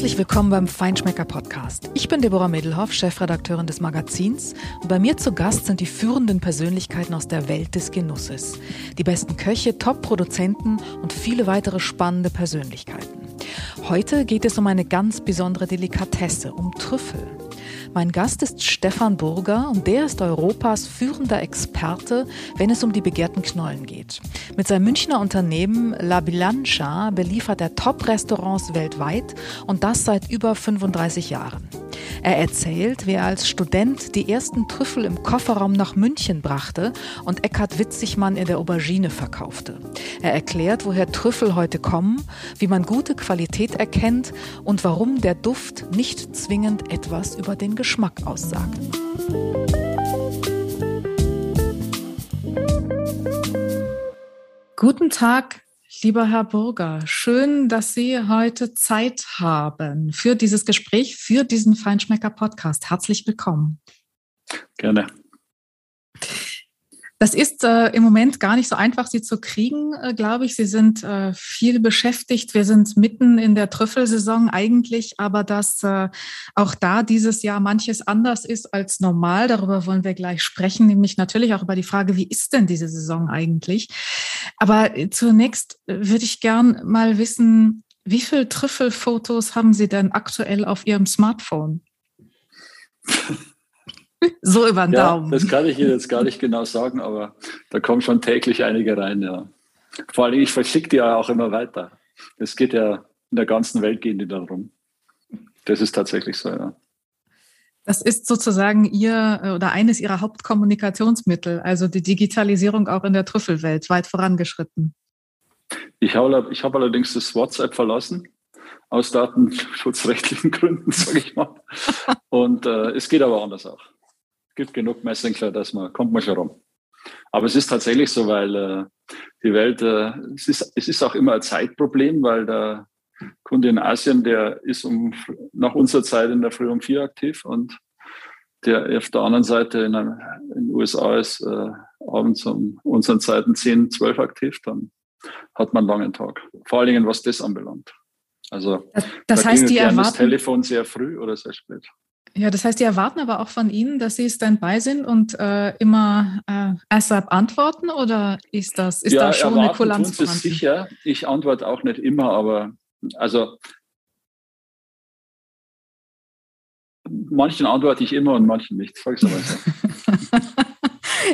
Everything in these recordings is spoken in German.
Herzlich willkommen beim Feinschmecker Podcast. Ich bin Deborah Medelhoff, Chefredakteurin des Magazins und bei mir zu Gast sind die führenden Persönlichkeiten aus der Welt des Genusses. Die besten Köche, Top-Produzenten und viele weitere spannende Persönlichkeiten. Heute geht es um eine ganz besondere Delikatesse, um Trüffel. Mein Gast ist Stefan Burger und der ist Europas führender Experte, wenn es um die begehrten Knollen geht. Mit seinem Münchner Unternehmen La Bilancia beliefert er Top-Restaurants weltweit und das seit über 35 Jahren. Er erzählt, wie er als Student die ersten Trüffel im Kofferraum nach München brachte und Eckhard Witzigmann in der Aubergine verkaufte. Er erklärt, woher Trüffel heute kommen, wie man gute Qualität erkennt und warum der Duft nicht zwingend etwas über den Geschmack aussagt. Guten Tag, Lieber Herr Burger, schön, dass Sie heute Zeit haben für dieses Gespräch, für diesen Feinschmecker-Podcast. Herzlich willkommen. Gerne. Das ist äh, im Moment gar nicht so einfach, sie zu kriegen, äh, glaube ich. Sie sind äh, viel beschäftigt. Wir sind mitten in der Trüffelsaison eigentlich, aber dass äh, auch da dieses Jahr manches anders ist als normal, darüber wollen wir gleich sprechen, nämlich natürlich auch über die Frage, wie ist denn diese Saison eigentlich? Aber äh, zunächst äh, würde ich gern mal wissen, wie viele Trüffelfotos haben Sie denn aktuell auf Ihrem Smartphone? so über den ja, Daumen. Das kann ich Ihnen jetzt gar nicht genau sagen, aber da kommen schon täglich einige rein, ja. Vor allem, ich verschicke die ja auch immer weiter. Es geht ja in der ganzen Welt gehen die darum. Das ist tatsächlich so, ja. Das ist sozusagen Ihr oder eines Ihrer Hauptkommunikationsmittel, also die Digitalisierung auch in der Trüffelwelt weit vorangeschritten. Ich habe, ich habe allerdings das WhatsApp verlassen, aus datenschutzrechtlichen Gründen, sage ich mal. Und äh, es geht aber anders auch gibt genug Messenger, dass man, kommt man schon rum. Aber es ist tatsächlich so, weil äh, die Welt, äh, es, ist, es ist auch immer ein Zeitproblem, weil der Kunde in Asien, der ist um, nach unserer Zeit in der Früh um vier aktiv und der auf der anderen Seite in, in den USA ist äh, abends um unseren Zeiten 10, 12 aktiv, dann hat man einen langen Tag. Vor allen Dingen, was das anbelangt. Also das, das da heißt, die erwarten das Telefon sehr früh oder sehr spät. Ja, das heißt, die erwarten aber auch von Ihnen, dass Sie Standby sind und äh, immer äh, ASAP antworten oder ist das ist ja, da schon eine Kulanz tun Sie sicher. Ich antworte auch nicht immer, aber also manchen antworte ich immer und manchen nicht. Sag's so.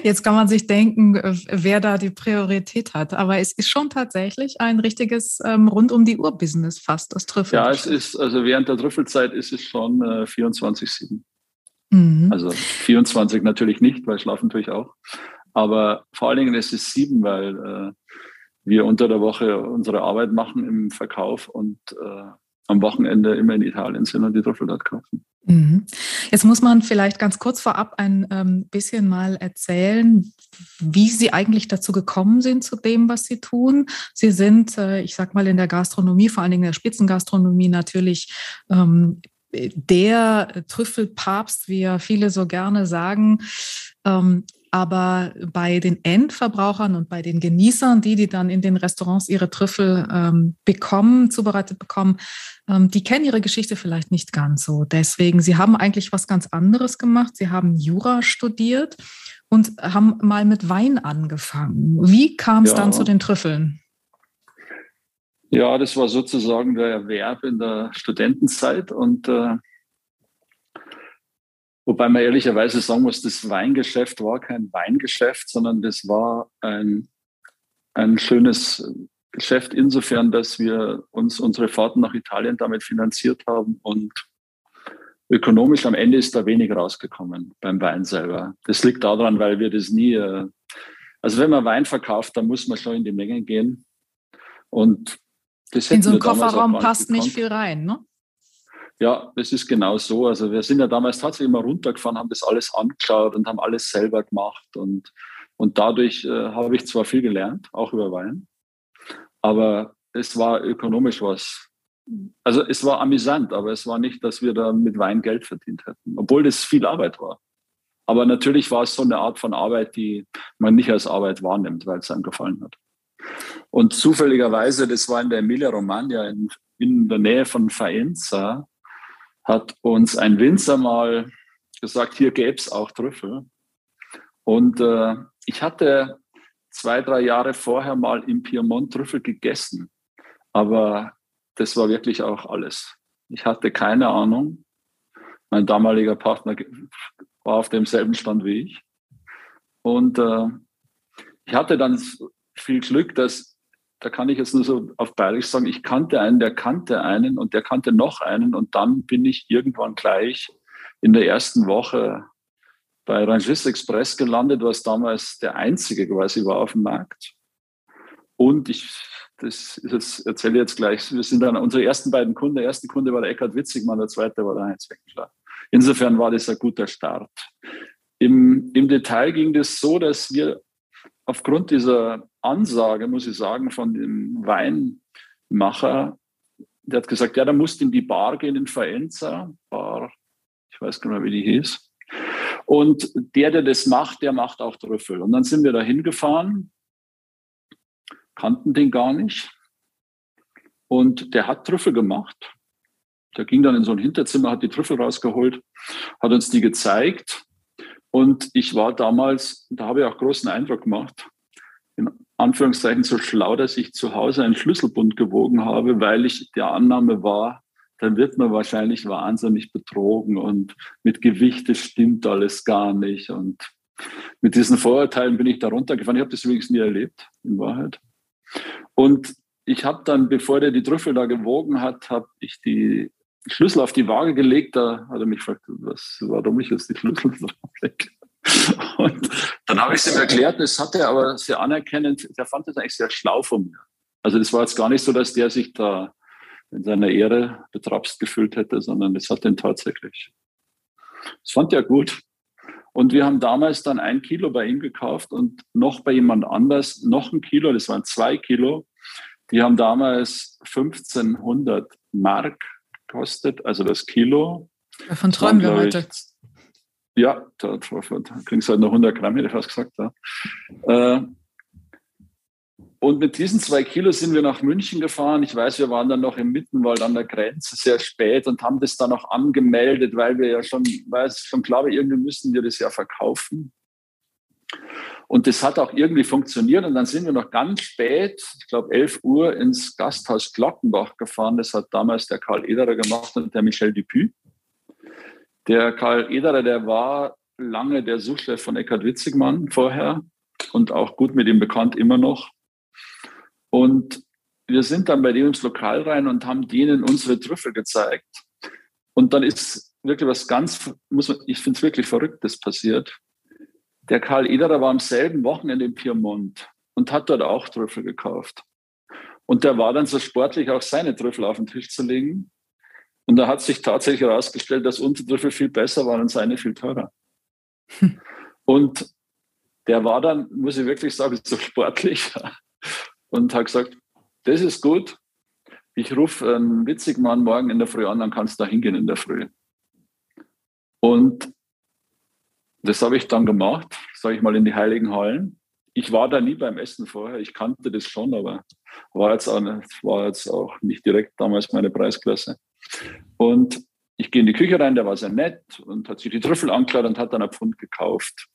Jetzt kann man sich denken, äh, wer da die Priorität hat. Aber es ist schon tatsächlich ein richtiges ähm, rund um die Uhr Business fast, das Trüffel. Ja, es ist, also während der Trüffelzeit ist es schon äh, 24-7. Mhm. Also 24 natürlich nicht, weil schlafen tue ich auch. Aber vor allen Dingen ist es sieben, weil äh, wir unter der Woche unsere Arbeit machen im Verkauf und äh, am Wochenende immer in Italien sind und die Trüffel dort kaufen. Mhm. Jetzt muss man vielleicht ganz kurz vorab ein ähm, bisschen mal erzählen, wie Sie eigentlich dazu gekommen sind zu dem, was Sie tun. Sie sind, äh, ich sag mal, in der Gastronomie, vor allen Dingen in der Spitzengastronomie natürlich ähm, der Trüffelpapst, wie ja viele so gerne sagen. Ähm, aber bei den Endverbrauchern und bei den Genießern, die, die dann in den Restaurants ihre Trüffel ähm, bekommen, zubereitet bekommen, ähm, die kennen ihre Geschichte vielleicht nicht ganz so. Deswegen, sie haben eigentlich was ganz anderes gemacht. Sie haben Jura studiert und haben mal mit Wein angefangen. Wie kam es ja. dann zu den Trüffeln? Ja, das war sozusagen der Erwerb in der Studentenzeit und äh, Wobei man ehrlicherweise sagen muss, das Weingeschäft war kein Weingeschäft, sondern das war ein, ein schönes Geschäft insofern, dass wir uns unsere Fahrten nach Italien damit finanziert haben und ökonomisch am Ende ist da wenig rausgekommen beim Wein selber. Das liegt daran, weil wir das nie, äh, also wenn man Wein verkauft, dann muss man schon in die Menge gehen und das in so einen Kofferraum passt nicht viel rein, ne? Ja, das ist genau so. Also wir sind ja damals tatsächlich immer runtergefahren, haben das alles angeschaut und haben alles selber gemacht. Und, und dadurch äh, habe ich zwar viel gelernt, auch über Wein, aber es war ökonomisch was. Also es war amüsant, aber es war nicht, dass wir da mit Wein Geld verdient hätten, obwohl das viel Arbeit war. Aber natürlich war es so eine Art von Arbeit, die man nicht als Arbeit wahrnimmt, weil es einem gefallen hat. Und zufälligerweise, das war in der Emilia Romagna in, in der Nähe von Faenza hat uns ein Winzer mal gesagt, hier gäbe es auch Trüffel. Und äh, ich hatte zwei, drei Jahre vorher mal im Piemont Trüffel gegessen. Aber das war wirklich auch alles. Ich hatte keine Ahnung. Mein damaliger Partner war auf demselben Stand wie ich. Und äh, ich hatte dann viel Glück, dass, da kann ich jetzt nur so auf Bayerisch sagen, ich kannte einen, der kannte einen und der kannte noch einen. Und dann bin ich irgendwann gleich in der ersten Woche bei Rangis Express gelandet, was damals der einzige quasi war auf dem Markt. Und ich, das, das erzähle ich jetzt gleich, wir sind dann unsere ersten beiden Kunden. Der erste Kunde war der Eckhard Witzigmann, der zweite war der Heinz Weckler. Insofern war das ein guter Start. Im, Im Detail ging das so, dass wir aufgrund dieser Ansage, muss ich sagen, von dem Weinmacher, der hat gesagt, ja, da musst du in die Bar gehen in Faenza, Bar, ich weiß gar nicht mehr, wie die hieß. Und der, der das macht, der macht auch Trüffel. Und dann sind wir da hingefahren, kannten den gar nicht. Und der hat Trüffel gemacht. Der ging dann in so ein Hinterzimmer, hat die Trüffel rausgeholt, hat uns die gezeigt. Und ich war damals, da habe ich auch großen Eindruck gemacht, in Anführungszeichen so schlau, dass ich zu Hause einen Schlüsselbund gewogen habe, weil ich der Annahme war, dann wird man wahrscheinlich wahnsinnig betrogen und mit Gewicht, das stimmt alles gar nicht. Und mit diesen Vorurteilen bin ich da runtergefahren. Ich habe das übrigens nie erlebt, in Wahrheit. Und ich habe dann, bevor der die Trüffel da gewogen hat, habe ich die Schlüssel auf die Waage gelegt. Da hat er mich gefragt, was, warum ich jetzt die Schlüssel lege. Und dann habe ich es ihm erklärt, das hat er aber sehr anerkennend, der fand das eigentlich sehr schlau von mir. Also das war jetzt gar nicht so, dass der sich da in seiner Ehre betrapst gefühlt hätte, sondern das hat ihn tatsächlich. Das fand er gut. Und wir haben damals dann ein Kilo bei ihm gekauft und noch bei jemand anders noch ein Kilo, das waren zwei Kilo. Die haben damals 1500 Mark gekostet, also das Kilo. Davon träumen wir heute. Ja, da, da kriegst du halt noch 100 Gramm, hätte ich fast gesagt. Ja. Äh, und mit diesen zwei Kilo sind wir nach München gefahren. Ich weiß, wir waren dann noch im Mittenwald an der Grenze sehr spät und haben das dann auch angemeldet, weil wir ja schon, weil es schon klar war, irgendwie müssen wir das ja verkaufen. Und das hat auch irgendwie funktioniert. Und dann sind wir noch ganz spät, ich glaube 11 Uhr, ins Gasthaus Glockenbach gefahren. Das hat damals der Karl Ederer gemacht und der Michel Dupuy. Der Karl Ederer, der war lange der Suchchef von Eckhard Witzigmann vorher und auch gut mit ihm bekannt immer noch. Und wir sind dann bei dem ins Lokal rein und haben denen unsere Trüffel gezeigt. Und dann ist wirklich was ganz, muss man, ich finde es wirklich Verrücktes passiert. Der Karl Ederer war am selben Wochenende in Piemont und hat dort auch Trüffel gekauft. Und der war dann so sportlich, auch seine Trüffel auf den Tisch zu legen. Und da hat sich tatsächlich herausgestellt, dass unsere Trüffel viel besser waren und seine viel teurer. Hm. Und der war dann, muss ich wirklich sagen, so sportlich, und habe gesagt, das ist gut. Ich rufe einen witzigen Mann morgen in der Früh an, dann kannst du da hingehen in der Früh. Und das habe ich dann gemacht, sage ich mal, in die Heiligen Hallen. Ich war da nie beim Essen vorher, ich kannte das schon, aber war jetzt auch nicht, war jetzt auch nicht direkt damals meine Preisklasse. Und ich gehe in die Küche rein, der war sehr nett und hat sich die Trüffel angeschaut und hat dann ein Pfund gekauft.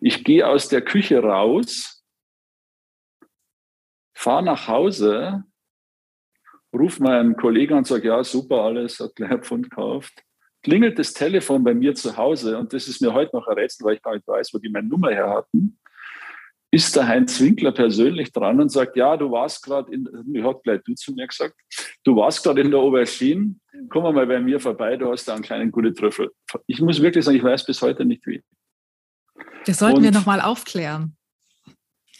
Ich gehe aus der Küche raus fahre nach Hause, rufe meinen Kollegen und sage, ja, super, alles, hat gleich ein Pfund gekauft. Klingelt das Telefon bei mir zu Hause und das ist mir heute noch ein Rätsel, weil ich gar nicht weiß, wo die meine Nummer her hatten. Ist der Heinz Winkler persönlich dran und sagt, ja, du warst gerade in, ich hat gleich du zu mir gesagt, du warst gerade in der Aubergine, komm mal bei mir vorbei, du hast da einen kleinen guten Trüffel. Ich muss wirklich sagen, ich weiß bis heute nicht wie. Das sollten und, wir nochmal aufklären.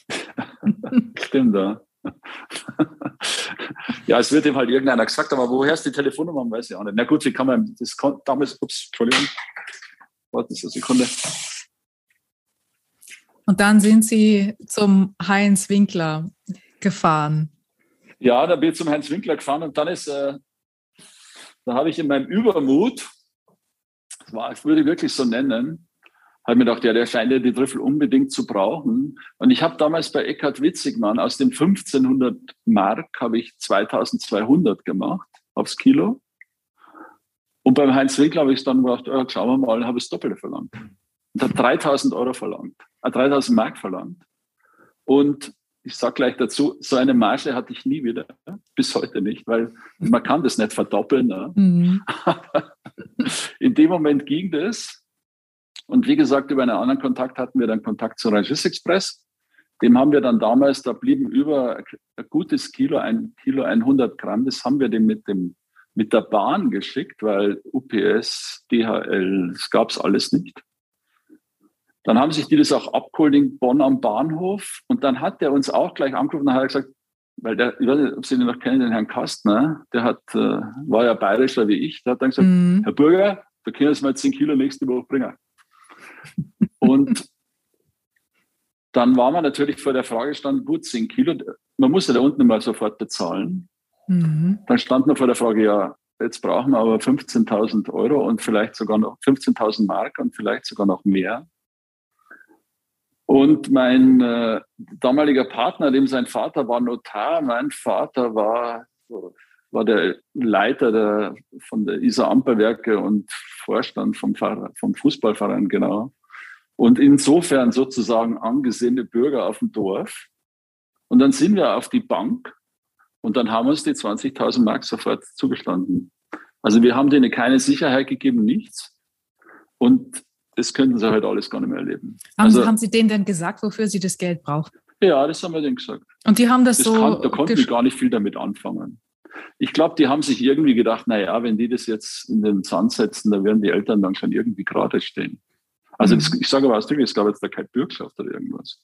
Stimmt, ja. ja, es wird ihm halt irgendeiner gesagt, aber woher ist die Telefonnummer? Weiß ich auch nicht. Na gut, wie kann man, das damals, ups, Entschuldigung, warten Sie eine Sekunde. Und dann sind Sie zum Heinz Winkler gefahren. Ja, da bin ich zum Heinz Winkler gefahren und dann ist, äh, da habe ich in meinem Übermut, das war, ich würde wirklich so nennen, habe mir gedacht, ja, der scheint ja die Trüffel unbedingt zu brauchen. Und ich habe damals bei Eckhard Witzigmann aus dem 1500 Mark habe ich 2200 gemacht aufs Kilo. Und beim Heinz Winkler habe ich dann gedacht, oh, schauen wir mal, habe ich das Doppelte verlangt. Und habe 3000 Euro verlangt, äh, 3000 Mark verlangt. Und ich sage gleich dazu, so eine Marge hatte ich nie wieder, bis heute nicht, weil man kann das nicht verdoppeln. Ne? Mhm. In dem Moment ging das. Und wie gesagt, über einen anderen Kontakt hatten wir dann Kontakt zu Regis Express. Dem haben wir dann damals, da blieben über ein gutes Kilo, ein Kilo 100 Gramm, das haben wir dem mit dem mit der Bahn geschickt, weil UPS, DHL, das gab es alles nicht. Dann haben sich die das auch abgeholt in Bonn am Bahnhof und dann hat der uns auch gleich angerufen und hat gesagt, weil der, ich weiß nicht, ob Sie den noch kennen, den Herrn Kastner, der hat, äh, war ja bayerischer wie ich, der hat dann gesagt, mhm. Herr Bürger, da können Sie mal 10 Kilo nächste Woche bringen. Und dann war man natürlich vor der Frage stand, gut, 10 Kilo, man muss ja da unten mal sofort bezahlen. Mhm. Dann stand man vor der Frage, ja, jetzt brauchen wir aber 15.000 Euro und vielleicht sogar noch 15.000 Mark und vielleicht sogar noch mehr. Und mein äh, damaliger Partner, dem sein Vater war Notar, mein Vater war, war der Leiter der, von der Isar Amperwerke und Vorstand vom, vom Fußballverein, genau. Und insofern sozusagen angesehene Bürger auf dem Dorf. Und dann sind wir auf die Bank und dann haben uns die 20.000 Mark sofort zugestanden. Also wir haben denen keine Sicherheit gegeben, nichts. Und das könnten sie halt alles gar nicht mehr erleben. Haben, also, haben Sie denen denn gesagt, wofür sie das Geld brauchen? Ja, das haben wir denen gesagt. Und die haben das, das so. Kann, da konnten wir gar nicht viel damit anfangen. Ich glaube, die haben sich irgendwie gedacht, naja, wenn die das jetzt in den Sand setzen, dann werden die Eltern dann schon irgendwie gerade stehen. Also mhm. das, ich sage aber ausdrücklich, es gab jetzt da keine Bürgschaft oder irgendwas.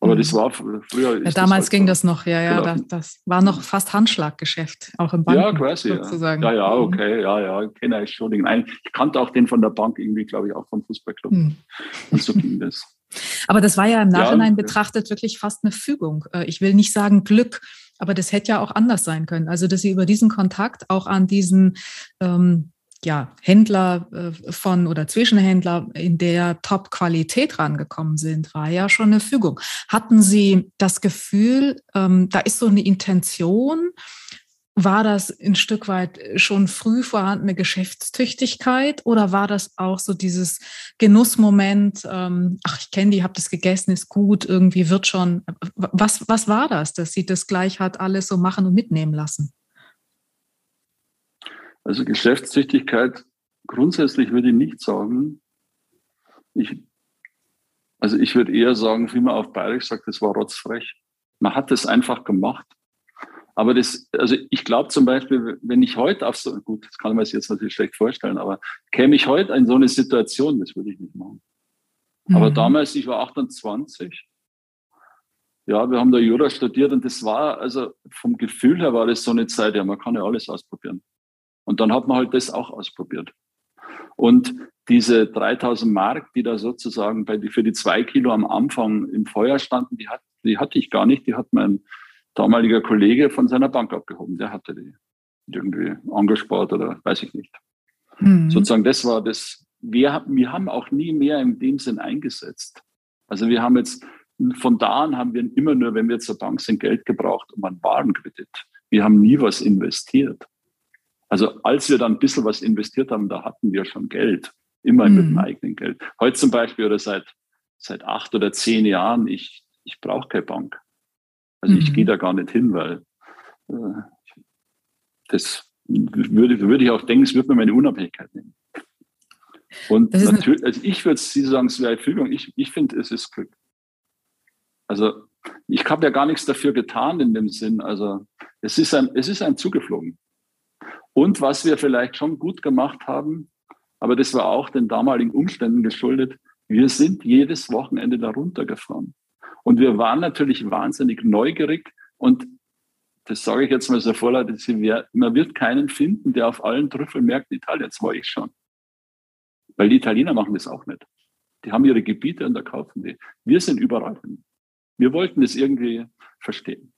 Aber das mhm. war früher. Ja, damals das halt ging das noch, ja, ja. Das, das, war noch fast Handschlaggeschäft, auch im Banken. Ja, quasi. Sozusagen. Ja, ja, mhm. okay, ja, ja, ich kenne ich schon. Nein, ich kannte auch den von der Bank irgendwie, glaube ich, auch vom Fußballclub. Mhm. Und so ging das. Aber das war ja im Nachhinein ja, betrachtet wirklich fast eine Fügung. Äh, ich will nicht sagen Glück, aber das hätte ja auch anders sein können. Also, dass Sie über diesen Kontakt auch an diesen ähm, ja, Händler äh, von oder Zwischenhändler in der Top-Qualität rangekommen sind, war ja schon eine Fügung. Hatten Sie das Gefühl, ähm, da ist so eine Intention? War das ein Stück weit schon früh vorhandene Geschäftstüchtigkeit oder war das auch so dieses Genussmoment, ähm, ach, ich kenne die, habe das gegessen, ist gut, irgendwie wird schon. Was, was war das, dass sie das gleich hat alles so machen und mitnehmen lassen? Also Geschäftstüchtigkeit grundsätzlich würde ich nicht sagen. Ich, also ich würde eher sagen, wie man auf Bayerisch sagt, das war rotzfrech. Man hat das einfach gemacht. Aber das, also ich glaube zum Beispiel, wenn ich heute auf so, gut, das kann man sich jetzt natürlich schlecht vorstellen, aber käme ich heute in so eine Situation, das würde ich nicht machen. Mhm. Aber damals, ich war 28. Ja, wir haben da Jura studiert und das war, also vom Gefühl her war das so eine Zeit, ja, man kann ja alles ausprobieren. Und dann hat man halt das auch ausprobiert. Und diese 3000 Mark, die da sozusagen bei, für die zwei Kilo am Anfang im Feuer standen, die, hat, die hatte ich gar nicht. Die hat mein damaliger Kollege von seiner Bank abgehoben. Der hatte die irgendwie angespart oder weiß ich nicht. Mhm. Sozusagen, das war das. Wir, wir haben auch nie mehr in dem Sinn eingesetzt. Also wir haben jetzt, von da an haben wir immer nur, wenn wir zur Bank sind, Geld gebraucht um einen Warenkredit. Wir haben nie was investiert. Also als wir dann ein bisschen was investiert haben, da hatten wir schon Geld, immer mhm. mit dem mhm. eigenen Geld. Heute zum Beispiel oder seit, seit acht oder zehn Jahren, ich, ich brauche keine Bank. Also mhm. ich gehe da gar nicht hin, weil äh, das würde, würde ich auch denken, es würde mir meine Unabhängigkeit nehmen. Und natürlich, also ich würde Sie sagen, es wäre Fügung. Ich, ich finde, es ist Glück. Also ich habe ja gar nichts dafür getan in dem Sinn. Also es ist ein, es ist ein zugeflogen. Und was wir vielleicht schon gut gemacht haben, aber das war auch den damaligen Umständen geschuldet, wir sind jedes Wochenende da runtergefahren. Und wir waren natürlich wahnsinnig neugierig und das sage ich jetzt mal so vorleitend, man wird keinen finden, der auf allen Trüffelmärkten Italiens war ich schon. Weil die Italiener machen das auch nicht. Die haben ihre Gebiete und da kaufen die. Wir sind überall hin. Wir wollten das irgendwie verstehen.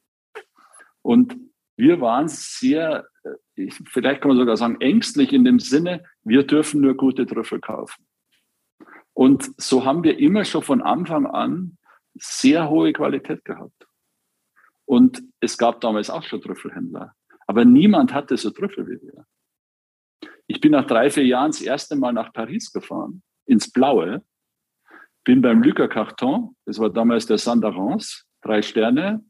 Und wir waren sehr, äh, vielleicht kann man sogar sagen, ängstlich in dem Sinne, wir dürfen nur gute Trüffel kaufen. Und so haben wir immer schon von Anfang an sehr hohe Qualität gehabt. Und es gab damals auch schon Trüffelhändler. Aber niemand hatte so Trüffel wie wir. Ich bin nach drei, vier Jahren das erste Mal nach Paris gefahren, ins Blaue, bin beim Lucas Carton, das war damals der Sandarance, drei Sterne.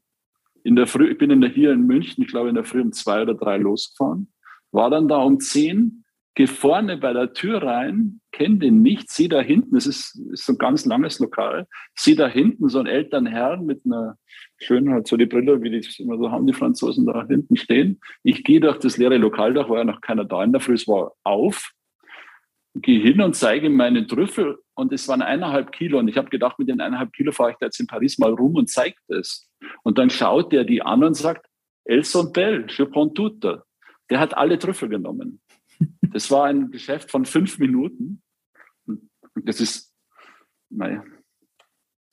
In der Früh, ich bin in der, hier in München, ich glaube in der Früh um zwei oder drei losgefahren, war dann da um zehn, gehe vorne bei der Tür rein, kenne den nicht, sehe da hinten, es ist, ist so ein ganz langes Lokal, sehe da hinten so einen älteren Herrn mit einer schönen, halt so die Brille, wie die immer so haben, die Franzosen da hinten stehen. Ich gehe durch das leere Lokal, da war ja noch keiner da in der Früh, es war auf, gehe hin und zeige ihm meinen Trüffel und es waren eineinhalb Kilo und ich habe gedacht, mit den eineinhalb Kilo fahre ich da jetzt in Paris mal rum und zeige das. Und dann schaut der die an und sagt, Elson Bell, je prends tout. Der hat alle Trüffel genommen. Das war ein Geschäft von fünf Minuten. Das ist, naja,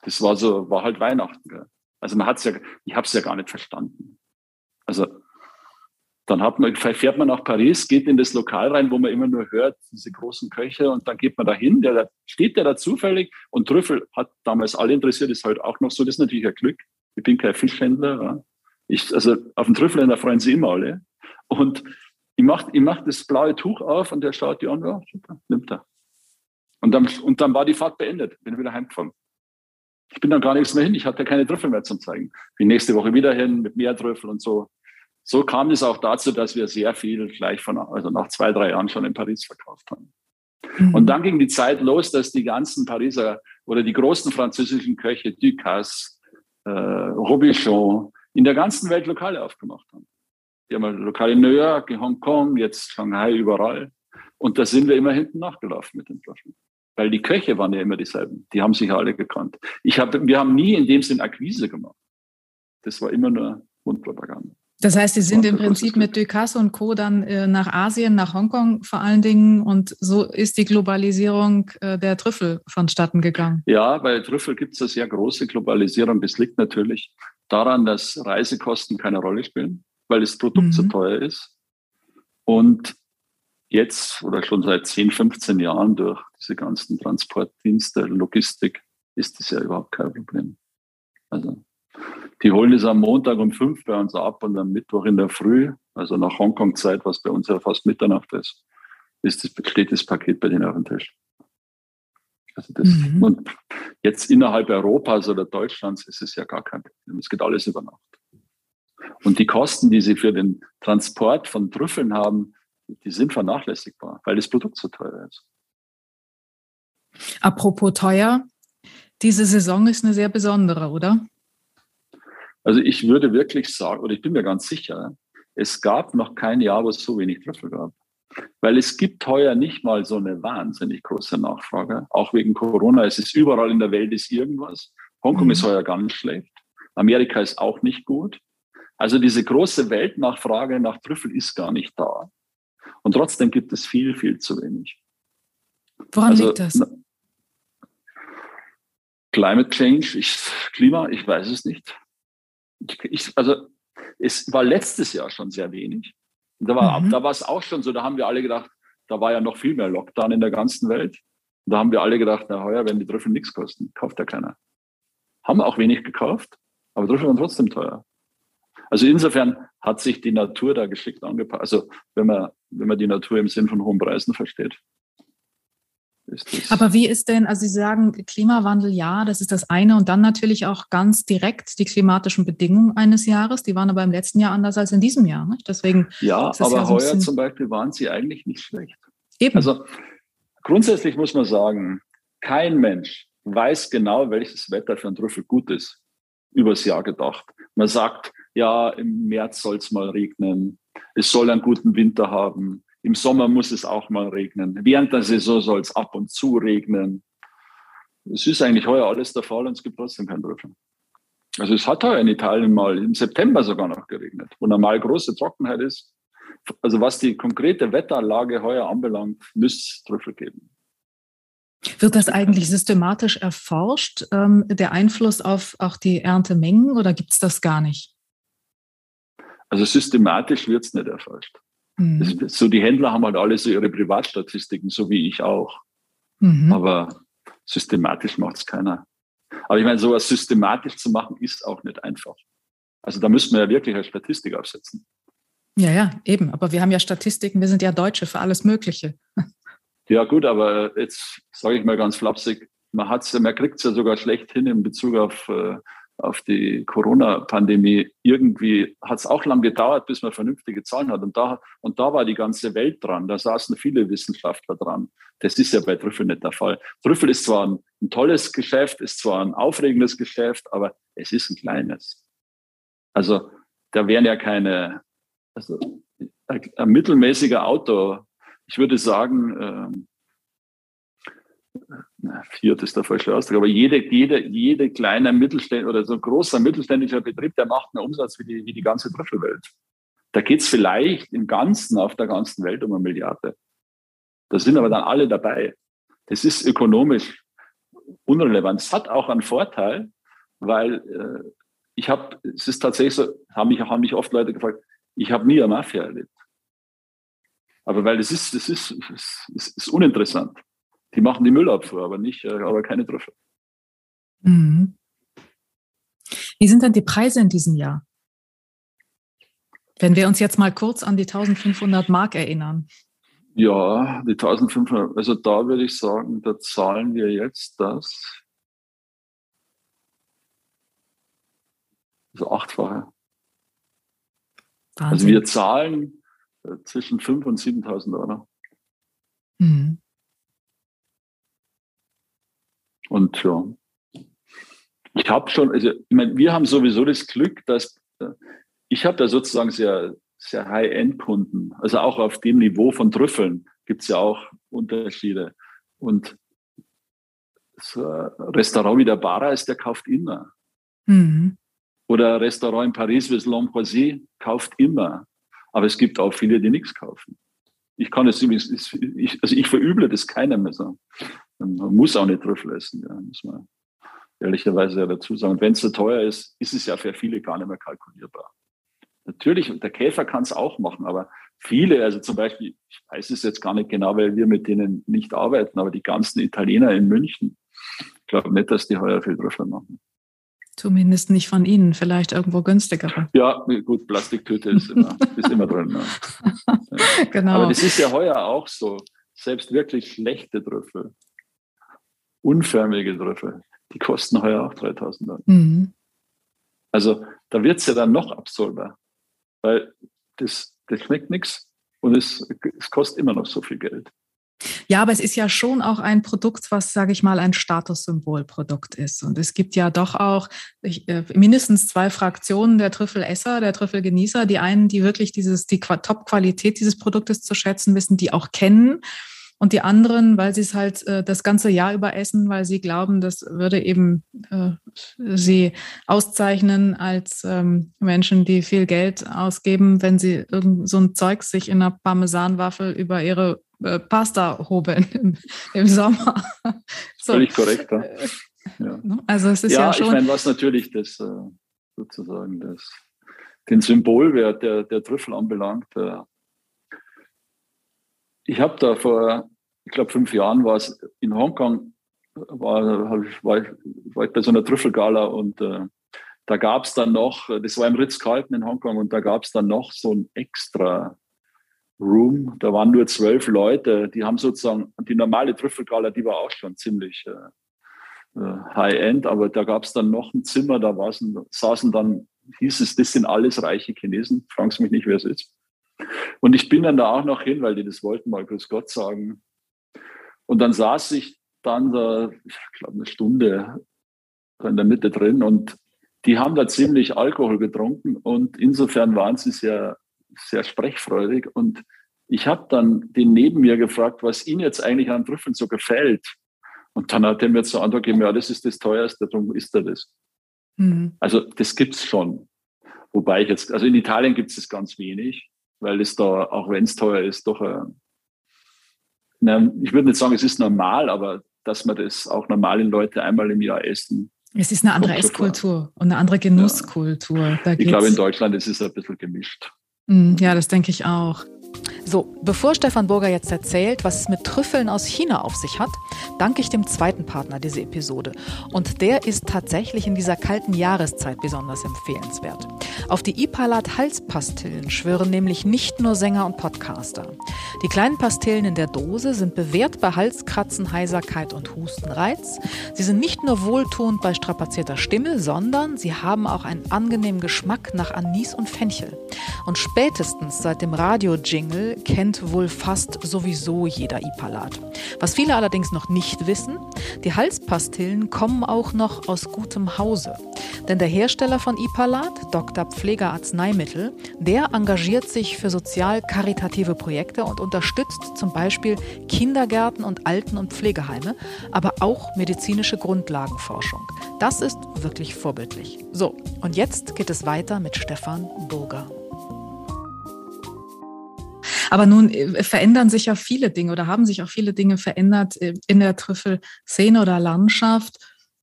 das war so, war halt Weihnachten. Gell? Also man hat es ja, ich habe es ja gar nicht verstanden. Also dann man, fährt man nach Paris, geht in das Lokal rein, wo man immer nur hört, diese großen Köche, und dann geht man dahin, der steht der da zufällig und Trüffel hat damals alle interessiert, ist heute auch noch so, das ist natürlich ein Glück. Ich bin kein Fischhändler. Ja. Ich, also auf den Trüffelhändler freuen sie immer alle. Und ich mache ich mach das blaue Tuch auf und der schaut die an, ja, super, nimmt er. Und dann, und dann war die Fahrt beendet, bin wieder heimgefahren. Ich bin dann gar nichts mehr hin, ich hatte keine Trüffel mehr zum zeigen. Bin nächste Woche wieder hin mit mehr Trüffel und so. So kam es auch dazu, dass wir sehr viel gleich von, also nach zwei, drei Jahren schon in Paris verkauft haben. Mhm. Und dann ging die Zeit los, dass die ganzen Pariser oder die großen französischen Köche, Ducasse, äh, Robichon, in der ganzen Welt Lokale aufgemacht haben. Die haben Lokale in New York, in Hongkong, jetzt Shanghai, überall. Und da sind wir immer hinten nachgelaufen mit den Flaschen. Weil die Köche waren ja immer dieselben. Die haben sich alle gekannt. Ich hab, wir haben nie in dem Sinn Akquise gemacht. Das war immer nur Mundpropaganda. Das heißt, Sie sind im Prinzip mit Ducasse und Co. dann äh, nach Asien, nach Hongkong vor allen Dingen und so ist die Globalisierung äh, der Trüffel vonstatten gegangen. Ja, bei Trüffel gibt es eine sehr große Globalisierung. Das liegt natürlich daran, dass Reisekosten keine Rolle spielen, weil das Produkt mhm. so teuer ist. Und jetzt oder schon seit 10, 15 Jahren durch diese ganzen Transportdienste, Logistik, ist das ja überhaupt kein Problem. Also die holen es am Montag um fünf bei uns ab und am Mittwoch in der Früh, also nach Hongkong-Zeit, was bei uns ja fast Mitternacht ist, ist das, steht das Paket bei denen auf dem Tisch. Also das, mhm. Und jetzt innerhalb Europas oder Deutschlands ist es ja gar kein Problem. Es geht alles über Nacht. Und die Kosten, die sie für den Transport von Trüffeln haben, die sind vernachlässigbar, weil das Produkt so teuer ist. Apropos teuer, diese Saison ist eine sehr besondere, oder? Also ich würde wirklich sagen, oder ich bin mir ganz sicher, es gab noch kein Jahr, wo es so wenig Trüffel gab. Weil es gibt heuer nicht mal so eine wahnsinnig große Nachfrage. Auch wegen Corona. Es ist überall in der Welt ist irgendwas. Hongkong mhm. ist heuer ganz schlecht. Amerika ist auch nicht gut. Also diese große Weltnachfrage nach Trüffel ist gar nicht da. Und trotzdem gibt es viel, viel zu wenig. Woran also, liegt das? Climate Change, ich, Klima, ich weiß es nicht ich, also es war letztes Jahr schon sehr wenig. Da war, mhm. da war es auch schon so, da haben wir alle gedacht, da war ja noch viel mehr Lockdown in der ganzen Welt. Und da haben wir alle gedacht, na heuer werden die Trüffel nichts kosten, kauft ja keiner. Haben auch wenig gekauft, aber Trüffel waren trotzdem teuer. Also insofern hat sich die Natur da geschickt angepasst. Also wenn man, wenn man die Natur im Sinn von hohen Preisen versteht. Aber wie ist denn, also Sie sagen Klimawandel, ja, das ist das eine und dann natürlich auch ganz direkt die klimatischen Bedingungen eines Jahres, die waren aber im letzten Jahr anders als in diesem Jahr. Nicht? Deswegen ja, aber ja so heuer zum Beispiel waren sie eigentlich nicht schlecht. Eben. Also grundsätzlich muss man sagen, kein Mensch weiß genau, welches Wetter für ein Trüffel gut ist, übers Jahr gedacht. Man sagt, ja, im März soll es mal regnen, es soll einen guten Winter haben, im Sommer muss es auch mal regnen. Während der Saison soll es ab und zu regnen. Es ist eigentlich heuer alles der Fall und es gibt trotzdem keinen Trüffel. Also es hat heuer in Italien mal im September sogar noch geregnet, wo normal große Trockenheit ist. Also was die konkrete Wetterlage heuer anbelangt, müsste es Trüffel geben. Wird das eigentlich systematisch erforscht, ähm, der Einfluss auf auch die Erntemengen, oder gibt es das gar nicht? Also systematisch wird es nicht erforscht. Mhm. so die Händler haben halt alle so ihre Privatstatistiken, so wie ich auch. Mhm. Aber systematisch macht es keiner. Aber ich meine, sowas systematisch zu machen, ist auch nicht einfach. Also da müssen wir ja wirklich eine Statistik aufsetzen. Ja, ja, eben. Aber wir haben ja Statistiken, wir sind ja Deutsche für alles Mögliche. Ja, gut, aber jetzt sage ich mal ganz flapsig, man hat's, man kriegt es ja sogar schlecht hin in Bezug auf, äh, auf die Corona-Pandemie. Irgendwie hat es auch lang gedauert, bis man vernünftige Zahlen hat. Und da, und da war die ganze Welt dran. Da saßen viele Wissenschaftler dran. Das ist ja bei Trüffel nicht der Fall. Trüffel ist zwar ein, ein tolles Geschäft, ist zwar ein aufregendes Geschäft, aber es ist ein kleines. Also da wären ja keine, also ein, mittelmäßiger Auto, ich würde sagen, ähm, Fiat ist der falsche Ausdruck, aber jede, jede, jede kleine Mittelständ oder so ein großer mittelständischer Betrieb, der macht einen Umsatz wie die, wie die ganze Trüffelwelt. Da geht es vielleicht im Ganzen auf der ganzen Welt um eine Milliarde. Da sind aber dann alle dabei. Das ist ökonomisch unrelevant. Es hat auch einen Vorteil, weil äh, ich habe, es ist tatsächlich so, haben mich, haben mich oft Leute gefragt, ich habe nie eine Mafia erlebt. Aber weil das ist, das ist, das ist, ist uninteressant. Die machen die Müllabfuhr, aber nicht, äh, aber keine Trüffel. Mhm. Wie sind denn die Preise in diesem Jahr? Wenn wir uns jetzt mal kurz an die 1500 Mark erinnern. Ja, die 1500, also da würde ich sagen, da zahlen wir jetzt das, also achtfache. Wahnsinn. Also wir zahlen äh, zwischen 5.000 und 7.000 Euro. Mhm. Und ja, ich habe schon, also ich meine, wir haben sowieso das Glück, dass äh, ich habe da sozusagen sehr, sehr High-End-Kunden. Also auch auf dem Niveau von Trüffeln gibt es ja auch Unterschiede. Und das Restaurant wie der Bara ist, der kauft immer. Mhm. Oder ein Restaurant in Paris wie das L'Ambrosé kauft immer. Aber es gibt auch viele, die nichts kaufen. Ich kann es übrigens, ich, also ich verüble das keiner mehr so. Man muss auch nicht Trüffel essen, ja, muss man ehrlicherweise dazu sagen. Und wenn es so teuer ist, ist es ja für viele gar nicht mehr kalkulierbar. Natürlich, der Käfer kann es auch machen, aber viele, also zum Beispiel, ich weiß es jetzt gar nicht genau, weil wir mit denen nicht arbeiten, aber die ganzen Italiener in München, ich glaube nicht, dass die heuer viel Trüffel machen. Zumindest nicht von Ihnen, vielleicht irgendwo günstiger. Ja, gut, Plastiktüte ist immer, ist immer drin. Ne? Ja. Genau. Aber das ist ja heuer auch so. Selbst wirklich schlechte Trüffel, unförmige Trüffel, die kosten heuer auch 3000 Euro. Mhm. Also da wird es ja dann noch absurder, weil das, das schmeckt nichts und es, es kostet immer noch so viel Geld. Ja, aber es ist ja schon auch ein Produkt, was, sage ich mal, ein Statussymbolprodukt ist. Und es gibt ja doch auch ich, äh, mindestens zwei Fraktionen der Trüffelesser, der Trüffelgenießer. Die einen, die wirklich dieses, die Top-Qualität dieses Produktes zu schätzen wissen, die auch kennen. Und die anderen, weil sie es halt äh, das ganze Jahr über essen, weil sie glauben, das würde eben äh, sie auszeichnen als ähm, Menschen, die viel Geld ausgeben, wenn sie irgend so ein Zeug sich in einer Parmesanwaffel über ihre äh, Pasta hobeln im, im Sommer. so. Völlig korrekt. Ja. ja. Ne? Also es ist ja, ja schon. Ich meine, was natürlich das äh, sozusagen das, den Symbolwert der, der Trüffel anbelangt. Äh, ich habe da vor, ich glaube, fünf Jahren war es in Hongkong, war, ich, war, ich, war ich bei so einer Trüffelgala und äh, da gab es dann noch, das war im Ritz-Carlton in Hongkong und da gab es dann noch so ein extra Room. Da waren nur zwölf Leute. Die haben sozusagen, die normale Trüffelgala, die war auch schon ziemlich äh, äh High-End, aber da gab es dann noch ein Zimmer, da saßen dann, hieß es, das sind alles reiche Chinesen. Fragst mich nicht, wer es ist. Und ich bin dann da auch noch hin, weil die das wollten, mal Grüß Gott sagen. Und dann saß ich dann da, ich glaube, eine Stunde in der Mitte drin und die haben da ziemlich Alkohol getrunken und insofern waren sie sehr sehr sprechfreudig. Und ich habe dann den neben mir gefragt, was ihm jetzt eigentlich an Trüffeln so gefällt. Und dann hat er mir zur Antwort gegeben, ja, das ist das teuerste, darum ist er das. Mhm. Also das gibt es schon. Wobei ich jetzt, also in Italien gibt es das ganz wenig, weil es da, auch wenn es teuer ist, doch, äh, na, ich würde nicht sagen, es ist normal, aber dass man das auch normalen Leute einmal im Jahr essen. Es ist eine andere Esskultur und eine andere Genusskultur. Ja. ich glaube, in Deutschland ist es ein bisschen gemischt. Mm, ja, das denke ich auch. So, bevor Stefan Burger jetzt erzählt, was es mit Trüffeln aus China auf sich hat, danke ich dem zweiten Partner dieser Episode. Und der ist tatsächlich in dieser kalten Jahreszeit besonders empfehlenswert. Auf die Ipalat Halspastillen schwören nämlich nicht nur Sänger und Podcaster. Die kleinen Pastillen in der Dose sind bewährt bei Halskratzen, Heiserkeit und Hustenreiz. Sie sind nicht nur wohltuend bei strapazierter Stimme, sondern sie haben auch einen angenehmen Geschmack nach Anis und Fenchel. Und spätestens seit dem Radio-Jingle kennt wohl fast sowieso jeder Ipalat. Was viele allerdings noch nicht wissen, die Halspastillen kommen auch noch aus gutem Hause. Denn der Hersteller von Ipalat, Dr. Pfleger Arzneimittel, der engagiert sich für sozial-karitative Projekte und unterstützt zum Beispiel Kindergärten und Alten- und Pflegeheime, aber auch medizinische Grundlagenforschung. Das ist wirklich vorbildlich. So, und jetzt geht es weiter mit Stefan Burger. Aber nun äh, verändern sich ja viele Dinge oder haben sich auch viele Dinge verändert äh, in der Trüffelszene oder Landschaft.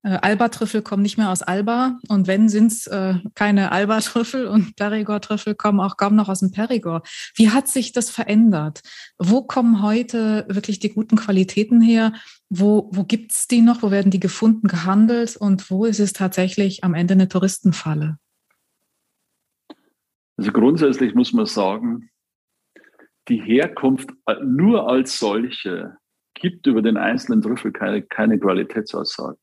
Äh, Alba-Trüffel kommen nicht mehr aus Alba und wenn sind es äh, keine Alba-Trüffel und Perigord-Trüffel kommen auch kaum noch aus dem Perigord. Wie hat sich das verändert? Wo kommen heute wirklich die guten Qualitäten her? Wo, wo gibt es die noch? Wo werden die gefunden, gehandelt und wo ist es tatsächlich am Ende eine Touristenfalle? Also grundsätzlich muss man sagen, die Herkunft nur als solche gibt über den einzelnen Trüffel keine, keine Qualitätsaussage.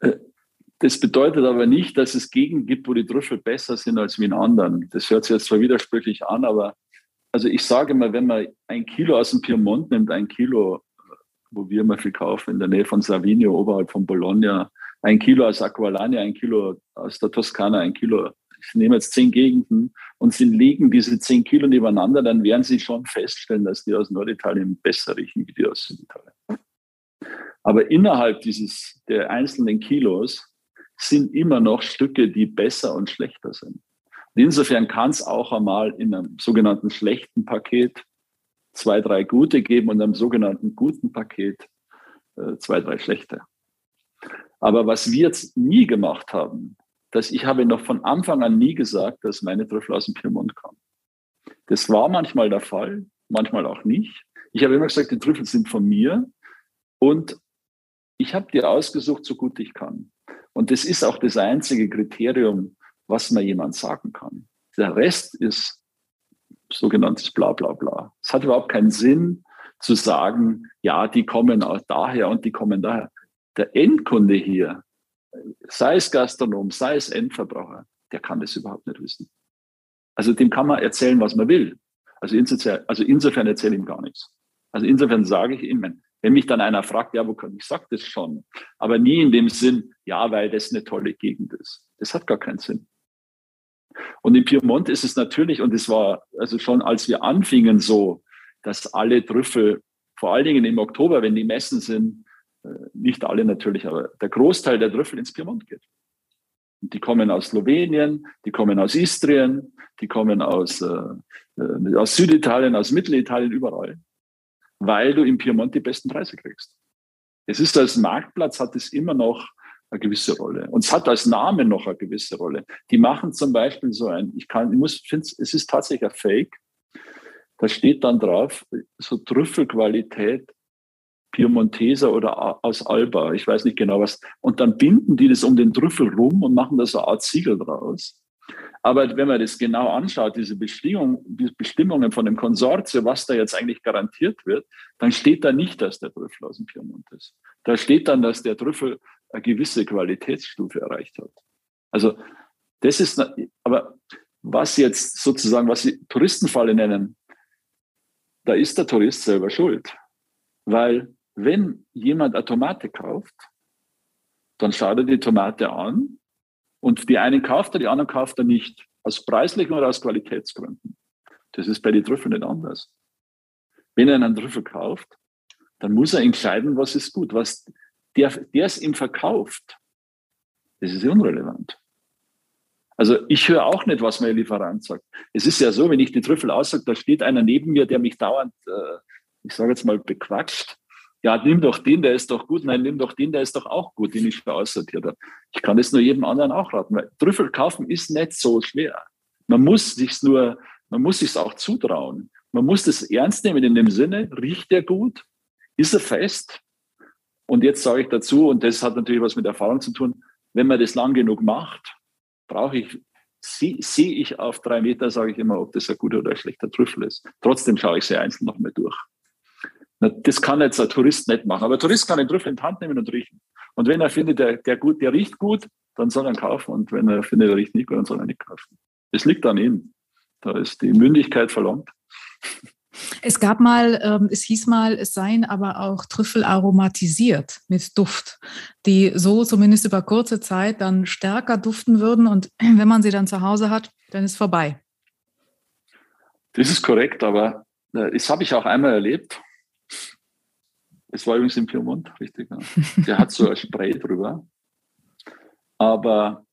Äh, das bedeutet aber nicht, dass es Gegenden gibt, wo die Trüffel besser sind als wie in anderen. Das hört sich jetzt zwar widersprüchlich an, aber also ich sage mal, wenn man ein Kilo aus dem Piemont nimmt, ein Kilo, wo wir immer viel kaufen, in der Nähe von Savigno, oberhalb von Bologna, ein Kilo aus Aqualania, ein Kilo aus der Toskana, ein Kilo ich nehme jetzt zehn Gegenden und sie legen diese zehn Kilo nebeneinander, dann werden Sie schon feststellen, dass die aus Norditalien besser riechen wie die aus Süditalien. Aber innerhalb dieses, der einzelnen Kilos sind immer noch Stücke, die besser und schlechter sind. Und insofern kann es auch einmal in einem sogenannten schlechten Paket zwei, drei gute geben und einem sogenannten guten Paket äh, zwei, drei schlechte. Aber was wir jetzt nie gemacht haben, dass ich habe noch von Anfang an nie gesagt, dass meine Trüffel aus dem Piemont kommen. Das war manchmal der Fall, manchmal auch nicht. Ich habe immer gesagt, die Trüffel sind von mir und ich habe die ausgesucht, so gut ich kann. Und das ist auch das einzige Kriterium, was man jemand sagen kann. Der Rest ist sogenanntes Bla bla bla. Es hat überhaupt keinen Sinn zu sagen, ja, die kommen auch daher und die kommen daher. Der Endkunde hier, sei es Gastronom, sei es Endverbraucher, der kann das überhaupt nicht wissen. Also dem kann man erzählen, was man will. Also insofern, also insofern erzähle ich ihm gar nichts. Also insofern sage ich ihm, wenn mich dann einer fragt, ja, wo kann ich sage das schon, aber nie in dem Sinn, ja, weil das eine tolle Gegend ist. Das hat gar keinen Sinn. Und in Piemont ist es natürlich, und es war also schon, als wir anfingen, so, dass alle Trüffel, vor allen Dingen im Oktober, wenn die Messen sind, nicht alle natürlich, aber der Großteil der Trüffel ins Piemont geht. Und die kommen aus Slowenien, die kommen aus Istrien, die kommen aus, äh, äh, aus Süditalien, aus Mittelitalien, überall, weil du im Piemont die besten Preise kriegst. Es ist als Marktplatz, hat es immer noch eine gewisse Rolle. Und es hat als Name noch eine gewisse Rolle. Die machen zum Beispiel so ein, ich kann, ich muss, finde, es ist tatsächlich ein Fake. Da steht dann drauf, so Trüffelqualität Piemonteser oder aus Alba, ich weiß nicht genau was. Und dann binden die das um den Trüffel rum und machen da so eine Art Siegel draus. Aber wenn man das genau anschaut, diese Bestimmung, die Bestimmungen von dem Konsortium, was da jetzt eigentlich garantiert wird, dann steht da nicht, dass der Trüffel aus dem Piemont ist. Da steht dann, dass der Trüffel eine gewisse Qualitätsstufe erreicht hat. Also das ist, aber was jetzt sozusagen, was Sie Touristenfalle nennen, da ist der Tourist selber schuld. Weil wenn jemand eine Tomate kauft, dann schaut er die Tomate an und die einen kauft er, die anderen kauft er nicht. Aus preislichen oder aus Qualitätsgründen. Das ist bei den Trüffeln nicht anders. Wenn er einen Trüffel kauft, dann muss er entscheiden, was ist gut. Was der, der es ihm verkauft, das ist unrelevant. Also ich höre auch nicht, was mein Lieferant sagt. Es ist ja so, wenn ich die Trüffel aussage, da steht einer neben mir, der mich dauernd, äh, ich sage jetzt mal, bequatscht ja, nimm doch den, der ist doch gut. Nein, nimm doch den, der ist doch auch gut, den ich schon aussortiert habe. Ich kann das nur jedem anderen auch raten. Weil Trüffel kaufen ist nicht so schwer. Man muss sich nur Man muss sich auch zutrauen. Man muss das ernst nehmen in dem Sinne, riecht er gut? Ist er fest? Und jetzt sage ich dazu, und das hat natürlich was mit Erfahrung zu tun, wenn man das lang genug macht, brauche ich, sehe seh ich auf drei Meter, sage ich immer, ob das ein guter oder ein schlechter Trüffel ist. Trotzdem schaue ich sie einzeln noch mal durch. Das kann jetzt ein Tourist nicht machen, aber ein Tourist kann den Trüffel in die Hand nehmen und riechen. Und wenn er findet, der, der, gut, der riecht gut, dann soll er ihn kaufen. Und wenn er findet, der riecht nicht gut, dann soll er nicht kaufen. Es liegt an ihm. Da ist die Mündigkeit verlangt. Es gab mal, ähm, es hieß mal, es seien aber auch Trüffel aromatisiert mit Duft, die so zumindest über kurze Zeit dann stärker duften würden und wenn man sie dann zu Hause hat, dann ist vorbei. Das ist korrekt, aber äh, das habe ich auch einmal erlebt. Es war übrigens im Piemont, richtig. Ja. Der hat so ein Spray drüber. Aber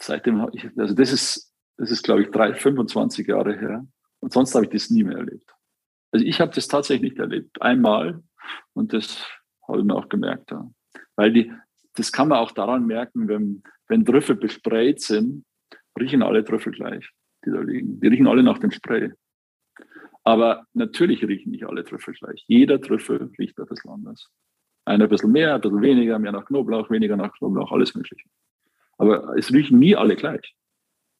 seitdem habe ich, also das ist, das ist, glaube ich, drei, 25 Jahre her. Und sonst habe ich das nie mehr erlebt. Also ich habe das tatsächlich nicht erlebt. Einmal. Und das habe ich mir auch gemerkt. Ja. Weil die, das kann man auch daran merken, wenn, wenn Trüffel besprayt sind, riechen alle Trüffel gleich, die da liegen. Die riechen alle nach dem Spray. Aber natürlich riechen nicht alle Trüffel gleich. Jeder Trüffel riecht etwas anders. Einer ein bisschen mehr, ein bisschen weniger, mehr nach Knoblauch, weniger nach Knoblauch, alles Mögliche. Aber es riechen nie alle gleich.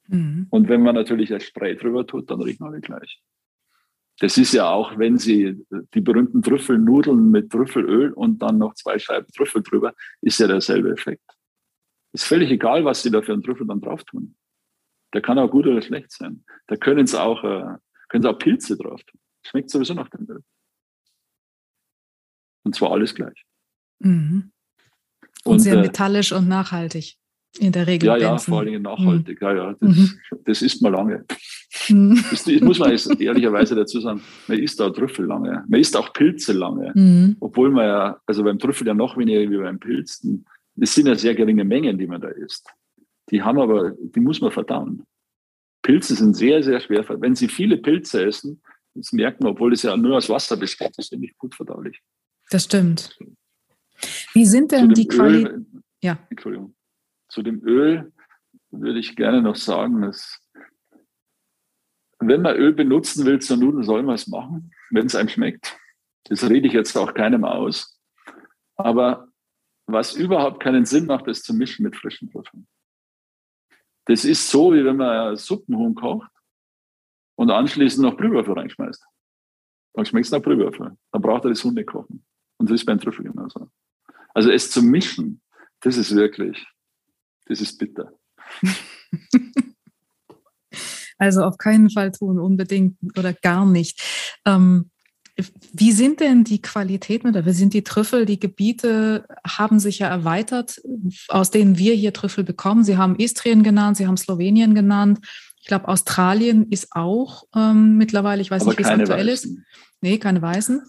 Mhm. Und wenn man natürlich ein Spray drüber tut, dann riechen alle gleich. Das ist ja auch, wenn Sie die berühmten Trüffelnudeln mit Trüffelöl und dann noch zwei Scheiben Trüffel drüber, ist ja derselbe Effekt. Ist völlig egal, was Sie da für einen Trüffel dann drauf tun. Der kann auch gut oder schlecht sein. Da können Sie auch äh, können Sie auch Pilze drauf tun. Schmeckt sowieso nach dem Öl. Und zwar alles gleich. Mhm. Und, und, sehr äh, metallisch und nachhaltig in der Regel. Ja, ja, vor allen Dingen nachhaltig. Mhm. Ja, ja, das, mhm. das isst man lange. Mhm. Das, das, muss man ehrlicherweise dazu sagen. Man isst auch Trüffel lange. Man isst auch Pilze lange. Mhm. Obwohl man ja, also beim Trüffel ja noch weniger wie beim Pilzen. Das sind ja sehr geringe Mengen, die man da isst. Die haben aber, die muss man verdauen. Pilze sind sehr, sehr schwer. Wenn Sie viele Pilze essen, das merkt man, obwohl es ja nur aus Wasser besteht, ist ja nicht gut verdaulich. Das stimmt. Wie sind denn die Qualitäten? Ja. Entschuldigung. Zu dem Öl würde ich gerne noch sagen, dass wenn man Öl benutzen will zur Nudeln, soll man es machen, wenn es einem schmeckt. Das rede ich jetzt auch keinem aus. Aber was überhaupt keinen Sinn macht, ist zu mischen mit frischen Trüffeln. Das ist so, wie wenn man Suppenhuhn kocht und anschließend noch Brühwürfel reinschmeißt. Dann schmeckt es nach Brühwürfel. Dann braucht er das nicht kochen. Und das ist beim Trüffel genauso. Also es zu mischen, das ist wirklich, das ist bitter. Also auf keinen Fall tun, unbedingt oder gar nicht. Ähm, wie sind denn die Qualitäten oder wie sind die Trüffel? Die Gebiete haben sich ja erweitert, aus denen wir hier Trüffel bekommen. Sie haben Istrien genannt, Sie haben Slowenien genannt. Ich glaube, Australien ist auch ähm, mittlerweile, ich weiß aber nicht, wie es aktuell Weißen. ist. Nee, keine Weißen.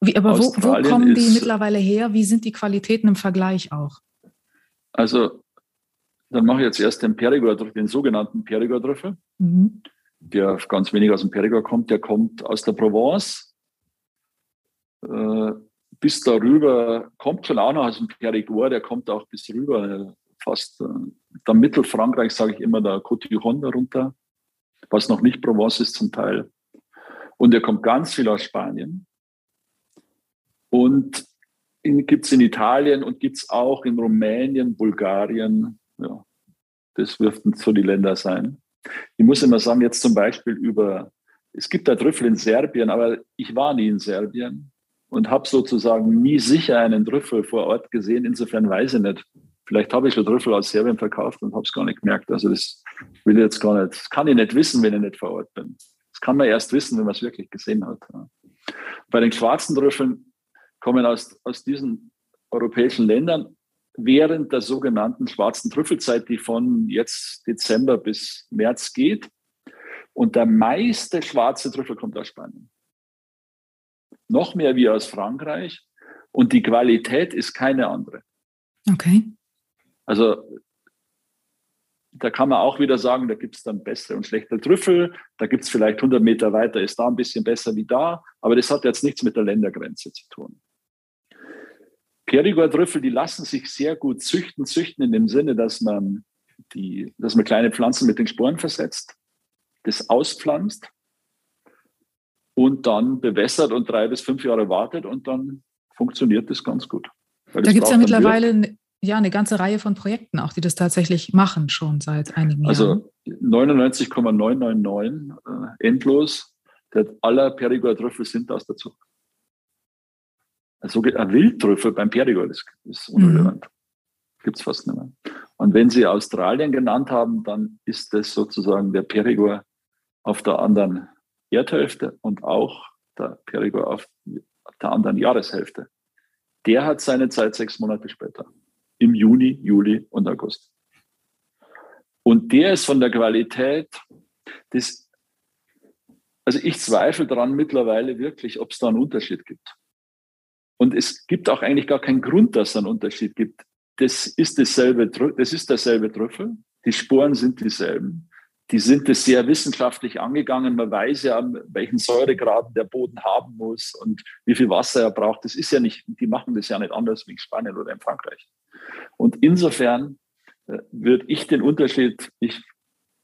Wie, aber wo, wo, kommen die mittlerweile her? Wie sind die Qualitäten im Vergleich auch? Also, dann mache ich jetzt erst den Perigord, den sogenannten Perigord-Trüffel. Mhm der ganz wenig aus dem Perigord kommt, der kommt aus der Provence. Äh, bis darüber kommt schon auch noch aus dem Perigord, der kommt auch bis rüber, fast äh, der Mittelfrankreich, sage ich immer, der Côte d'Iron darunter, was noch nicht Provence ist zum Teil. Und er kommt ganz viel aus Spanien. Und gibt es in Italien und gibt es auch in Rumänien, Bulgarien. Ja, das dürften so die Länder sein. Ich muss immer sagen, jetzt zum Beispiel über, es gibt da Trüffel in Serbien, aber ich war nie in Serbien und habe sozusagen nie sicher einen Trüffel vor Ort gesehen. Insofern weiß ich nicht. Vielleicht habe ich schon Trüffel aus Serbien verkauft und habe es gar nicht gemerkt. Also das will ich jetzt gar nicht, das kann ich nicht wissen, wenn ich nicht vor Ort bin. Das kann man erst wissen, wenn man es wirklich gesehen hat. Bei den schwarzen Trüffeln kommen aus, aus diesen europäischen Ländern während der sogenannten schwarzen Trüffelzeit, die von jetzt Dezember bis März geht. Und der meiste schwarze Trüffel kommt aus Spanien. Noch mehr wie aus Frankreich. Und die Qualität ist keine andere. Okay. Also da kann man auch wieder sagen, da gibt es dann bessere und schlechtere Trüffel. Da gibt es vielleicht 100 Meter weiter, ist da ein bisschen besser wie da. Aber das hat jetzt nichts mit der Ländergrenze zu tun. Perigord-Trüffel, die lassen sich sehr gut züchten. Züchten in dem Sinne, dass man die, dass man kleine Pflanzen mit den Sporen versetzt, das auspflanzt und dann bewässert und drei bis fünf Jahre wartet und dann funktioniert das ganz gut. Da gibt es ja mittlerweile ja eine ganze Reihe von Projekten auch, die das tatsächlich machen, schon seit einigen also Jahren. Also 99,999 äh, endlos der aller Perigord-Trüffel sind aus der Zucht. Also ein Wildtrüffel beim Perigord ist, ist unrelevant. Mhm. Gibt es fast nicht mehr. Und wenn Sie Australien genannt haben, dann ist das sozusagen der Perigord auf der anderen Erdhälfte und auch der Perigord auf der anderen Jahreshälfte. Der hat seine Zeit sechs Monate später, im Juni, Juli und August. Und der ist von der Qualität des, also ich zweifle daran mittlerweile wirklich, ob es da einen Unterschied gibt. Und es gibt auch eigentlich gar keinen Grund, dass es einen Unterschied gibt. Das ist dasselbe, das ist derselbe Trüffel. Die Sporen sind dieselben die sind es sehr wissenschaftlich angegangen. Man weiß ja, welchen Säuregrad der Boden haben muss und wie viel Wasser er braucht. Das ist ja nicht, die machen das ja nicht anders wie in Spanien oder in Frankreich. Und insofern äh, würde ich den Unterschied, ich,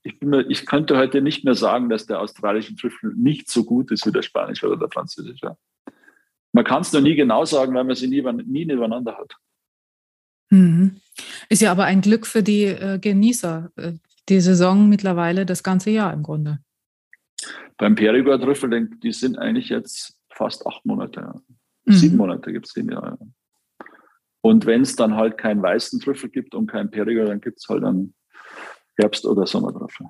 ich, bin ich könnte heute nicht mehr sagen, dass der australische Trüffel nicht so gut ist wie der spanische oder der französische. Man kann es noch nie genau sagen, weil man sie nie, nie nebeneinander hat. Mhm. Ist ja aber ein Glück für die äh, Genießer, äh, die Saison mittlerweile das ganze Jahr im Grunde. Beim Perigord-Trüffel, die sind eigentlich jetzt fast acht Monate. Ja. Mhm. Sieben Monate gibt es den ja. Und wenn es dann halt keinen weißen Trüffel gibt und keinen Perigord, dann gibt es halt einen Herbst- oder Sommertrüffel.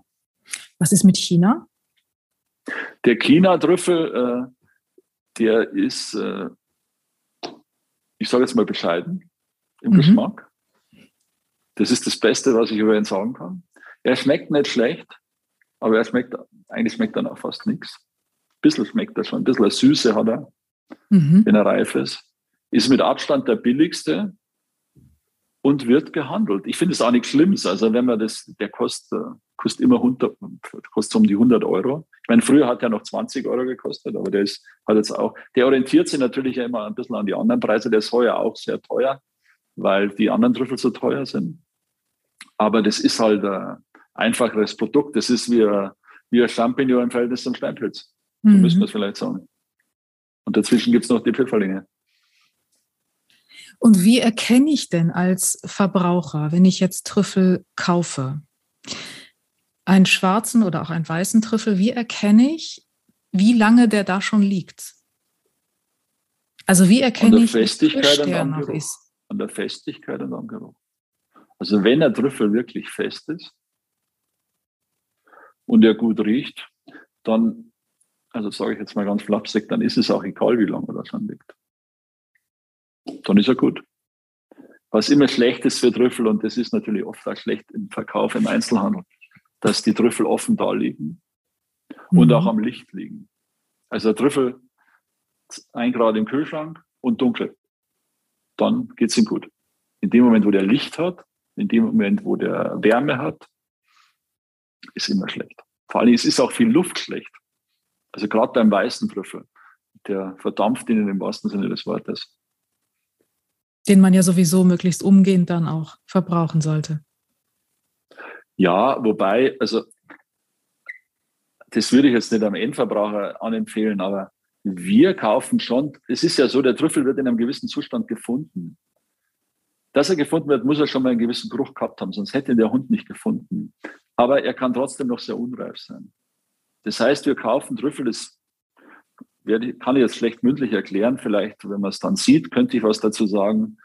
Was ist mit China? Der China-Trüffel, äh, der ist, äh, ich sage jetzt mal bescheiden im mhm. Geschmack. Das ist das Beste, was ich über ihn sagen kann. Er schmeckt nicht schlecht, aber er schmeckt, eigentlich schmeckt er auch fast nichts. Ein bisschen schmeckt er schon, ein bisschen Süße hat er, mhm. wenn er reif ist. Ist mit Abstand der billigste und wird gehandelt. Ich finde es auch nichts Schlimmes. Also wenn man das, der kostet, kostet immer 100, kostet um die 100 Euro. Ich meine, früher hat er noch 20 Euro gekostet, aber der ist, hat jetzt auch, der orientiert sich natürlich ja immer ein bisschen an die anderen Preise. Der ist heuer auch sehr teuer, weil die anderen Trüffel so teuer sind. Aber das ist halt, äh, einfacheres Produkt. Das ist wie, wie ein Champignon im Verhältnis zum Steinpilz. So mhm. müssen wir es vielleicht sagen. Und dazwischen gibt es noch die Pfifferlinge. Und wie erkenne ich denn als Verbraucher, wenn ich jetzt Trüffel kaufe, einen schwarzen oder auch einen weißen Trüffel, wie erkenne ich, wie lange der da schon liegt? Also wie erkenne ich, Festigkeit der noch ist? An der Festigkeit und am Geruch. Also wenn der Trüffel wirklich fest ist, und er gut riecht, dann, also sage ich jetzt mal ganz flapsig, dann ist es auch egal, wie lange er da schon liegt. Dann ist er gut. Was immer schlecht ist für Trüffel, und das ist natürlich oft auch schlecht im Verkauf im Einzelhandel, dass die Trüffel offen da liegen und mhm. auch am Licht liegen. Also Trüffel ein Grad im Kühlschrank und dunkel. Dann geht es ihm gut. In dem Moment, wo der Licht hat, in dem Moment, wo der Wärme hat, ist immer schlecht. Vor allem, es ist auch viel Luft schlecht. Also gerade beim weißen Trüffel, der verdampft ihnen im wahrsten Sinne des Wortes. Den man ja sowieso möglichst umgehend dann auch verbrauchen sollte. Ja, wobei, also das würde ich jetzt nicht am Endverbraucher anempfehlen, aber wir kaufen schon, es ist ja so, der Trüffel wird in einem gewissen Zustand gefunden. Dass er gefunden wird, muss er schon mal einen gewissen Geruch gehabt haben, sonst hätte der Hund nicht gefunden aber er kann trotzdem noch sehr unreif sein. Das heißt, wir kaufen Trüffel, das kann ich jetzt schlecht mündlich erklären, vielleicht, wenn man es dann sieht, könnte ich was dazu sagen.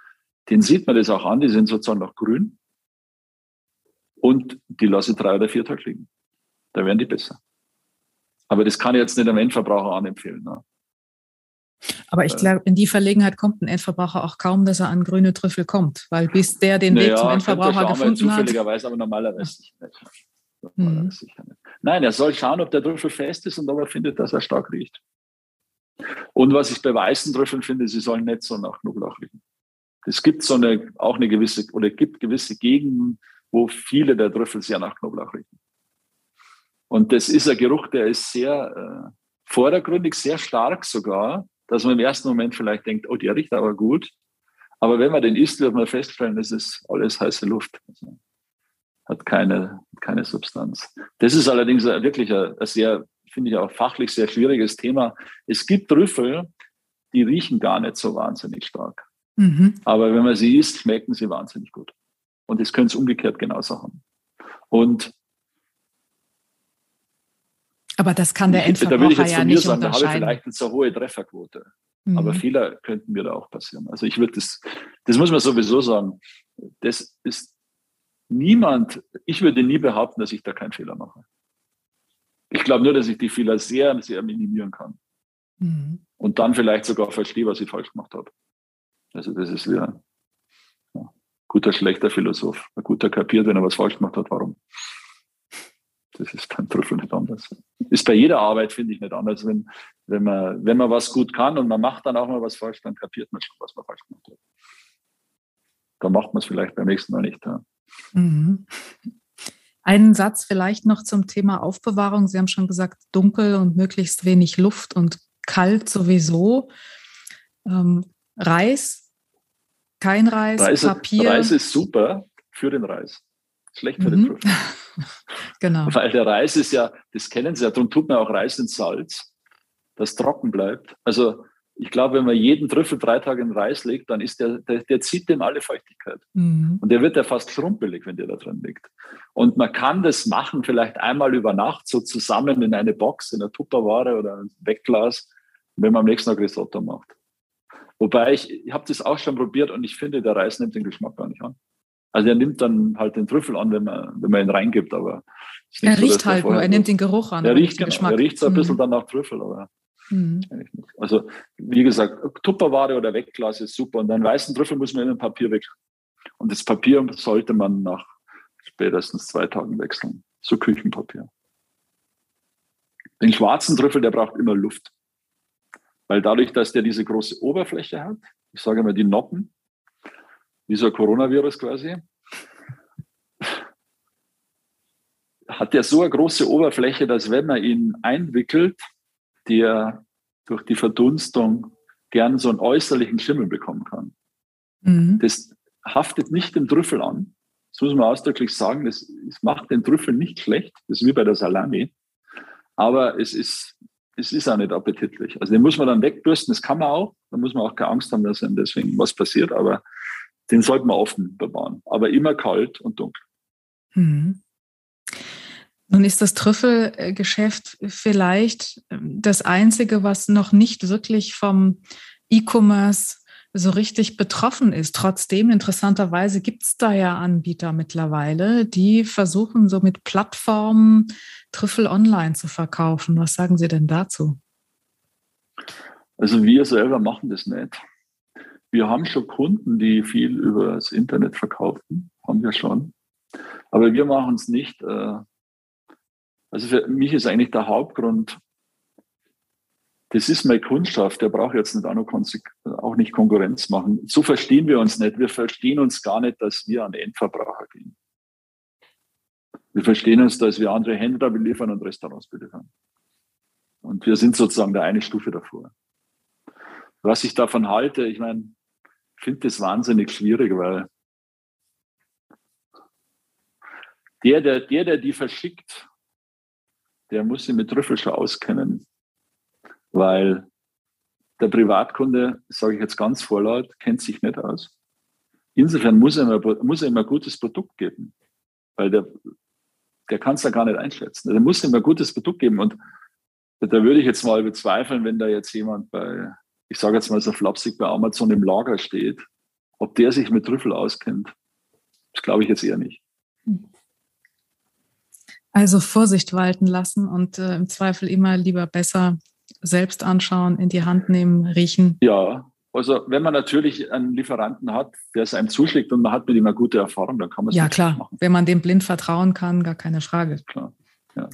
Den sieht man das auch an, die sind sozusagen noch grün. Und die lasse ich drei oder vier Tage liegen. Da werden die besser. Aber das kann ich jetzt nicht am Endverbraucher anempfehlen. Ne? Aber ich glaube, in die Verlegenheit kommt ein Endverbraucher auch kaum, dass er an grüne Trüffel kommt, weil bis der den naja, Weg zum Endverbraucher gefunden zufälligerweise, hat. Zufälligerweise, aber normalerweise nicht. Normalerweise hm. sicher nicht. Nein, er soll schauen, ob der Trüffel fest ist und ob er findet, dass er stark riecht. Und was ich bei weißen Trüffeln finde, sie sollen nicht so nach Knoblauch riechen. Es gibt so eine, auch eine gewisse, oder gibt gewisse Gegenden, wo viele der Trüffel sehr nach Knoblauch riechen. Und das ist ein Geruch, der ist sehr äh, vordergründig, sehr stark sogar dass man im ersten Moment vielleicht denkt, oh, der riecht aber gut. Aber wenn man den isst, wird man feststellen, das ist alles heiße Luft. hat keine, keine Substanz. Das ist allerdings wirklich ein, ein sehr, finde ich auch fachlich sehr schwieriges Thema. Es gibt Trüffel, die riechen gar nicht so wahnsinnig stark. Mhm. Aber wenn man sie isst, schmecken sie wahnsinnig gut. Und das können es umgekehrt genauso haben. Und aber das kann der Endverbraucher da würde ich jetzt ja nicht sagen, Da habe ich vielleicht eine so hohe Trefferquote. Mhm. Aber Fehler könnten mir da auch passieren. Also ich würde das, das muss man sowieso sagen, das ist niemand, ich würde nie behaupten, dass ich da keinen Fehler mache. Ich glaube nur, dass ich die Fehler sehr, sehr minimieren kann. Mhm. Und dann vielleicht sogar verstehe, was ich falsch gemacht habe. Also das ist wie ein ja, guter, schlechter Philosoph. Ein guter kapiert, wenn er was falsch gemacht hat, warum. Das ist beim Trüffel nicht anders. Ist bei jeder Arbeit, finde ich, nicht anders. Wenn, wenn, man, wenn man was gut kann und man macht dann auch mal was falsch, dann kapiert man schon, was man falsch gemacht hat. Dann macht man es vielleicht beim nächsten Mal nicht. Ja. Mhm. Einen Satz vielleicht noch zum Thema Aufbewahrung. Sie haben schon gesagt, dunkel und möglichst wenig Luft und kalt sowieso. Ähm, Reis, kein Reis, Reis, Papier. Reis ist super für den Reis. Schlecht für mhm. den Trüffel. genau. Weil der Reis ist ja, das kennen Sie ja, darum tut man auch Reis in Salz, das trocken bleibt. Also ich glaube, wenn man jeden Trüffel drei Tage in Reis legt, dann ist der, der, der zieht dem alle Feuchtigkeit. Mhm. Und der wird ja fast schrumpelig, wenn der da drin liegt. Und man kann das machen, vielleicht einmal über Nacht, so zusammen in eine Box, in einer Tupperware oder ein Wegglas, wenn man am nächsten Tag Risotto macht. Wobei ich, ich habe das auch schon probiert und ich finde, der Reis nimmt den Geschmack gar nicht an. Also er nimmt dann halt den Trüffel an, wenn man, wenn man ihn reingibt, aber er riecht so, halt nur, er nimmt den Geruch an. Er riecht, genau, er riecht so ein bisschen mhm. dann nach Trüffel, aber mhm. Also wie gesagt, Tupperware oder Wegglas ist super und einen weißen Trüffel muss man in ein Papier wechseln. Und das Papier sollte man nach spätestens zwei Tagen wechseln. So Küchenpapier. Den schwarzen Trüffel, der braucht immer Luft. Weil dadurch, dass der diese große Oberfläche hat, ich sage mal die Noppen, wie so ein Coronavirus quasi, hat der so eine große Oberfläche, dass wenn man ihn einwickelt, der durch die Verdunstung gern so einen äußerlichen Schimmel bekommen kann. Mhm. Das haftet nicht dem Trüffel an. Das muss man ausdrücklich sagen. Das, das macht den Trüffel nicht schlecht. Das ist wie bei der Salami. Aber es ist, es ist auch nicht appetitlich. Also den muss man dann wegbürsten. Das kann man auch. Da muss man auch keine Angst haben, dass dann deswegen was passiert. Aber den sollte man offen bewahren, aber immer kalt und dunkel. Mhm. Nun ist das Trüffelgeschäft vielleicht das einzige, was noch nicht wirklich vom E-Commerce so richtig betroffen ist. Trotzdem, interessanterweise, gibt es da ja Anbieter mittlerweile, die versuchen, so mit Plattformen Trüffel online zu verkaufen. Was sagen Sie denn dazu? Also wir selber machen das nicht. Wir haben schon Kunden, die viel über das Internet verkaufen, haben wir schon. Aber wir machen es nicht. Äh, also für mich ist eigentlich der Hauptgrund, das ist meine Kundschaft, der braucht jetzt nicht auch, noch auch nicht Konkurrenz machen. So verstehen wir uns nicht. Wir verstehen uns gar nicht, dass wir an Endverbraucher gehen. Wir verstehen uns, dass wir andere Händler beliefern und Restaurants beliefern. Und wir sind sozusagen der eine Stufe davor. Was ich davon halte, ich meine, finde das wahnsinnig schwierig, weil der, der, der, der die verschickt, der muss sich mit Trüffel schon auskennen, weil der Privatkunde, sage ich jetzt ganz vorlaut, kennt sich nicht aus. Insofern muss er immer, muss er immer ein gutes Produkt geben, weil der, der kann es ja gar nicht einschätzen. Der muss immer ein gutes Produkt geben und da würde ich jetzt mal bezweifeln, wenn da jetzt jemand bei ich sage jetzt mal so flapsig, bei Amazon im Lager steht, ob der sich mit Trüffel auskennt, das glaube ich jetzt eher nicht. Also Vorsicht walten lassen und äh, im Zweifel immer lieber besser selbst anschauen, in die Hand nehmen, riechen. Ja, also wenn man natürlich einen Lieferanten hat, der es einem zuschlägt und man hat mit ihm eine gute Erfahrung, dann kann man es Ja, klar. Machen. Wenn man dem blind vertrauen kann, gar keine Frage. Klar. Ja.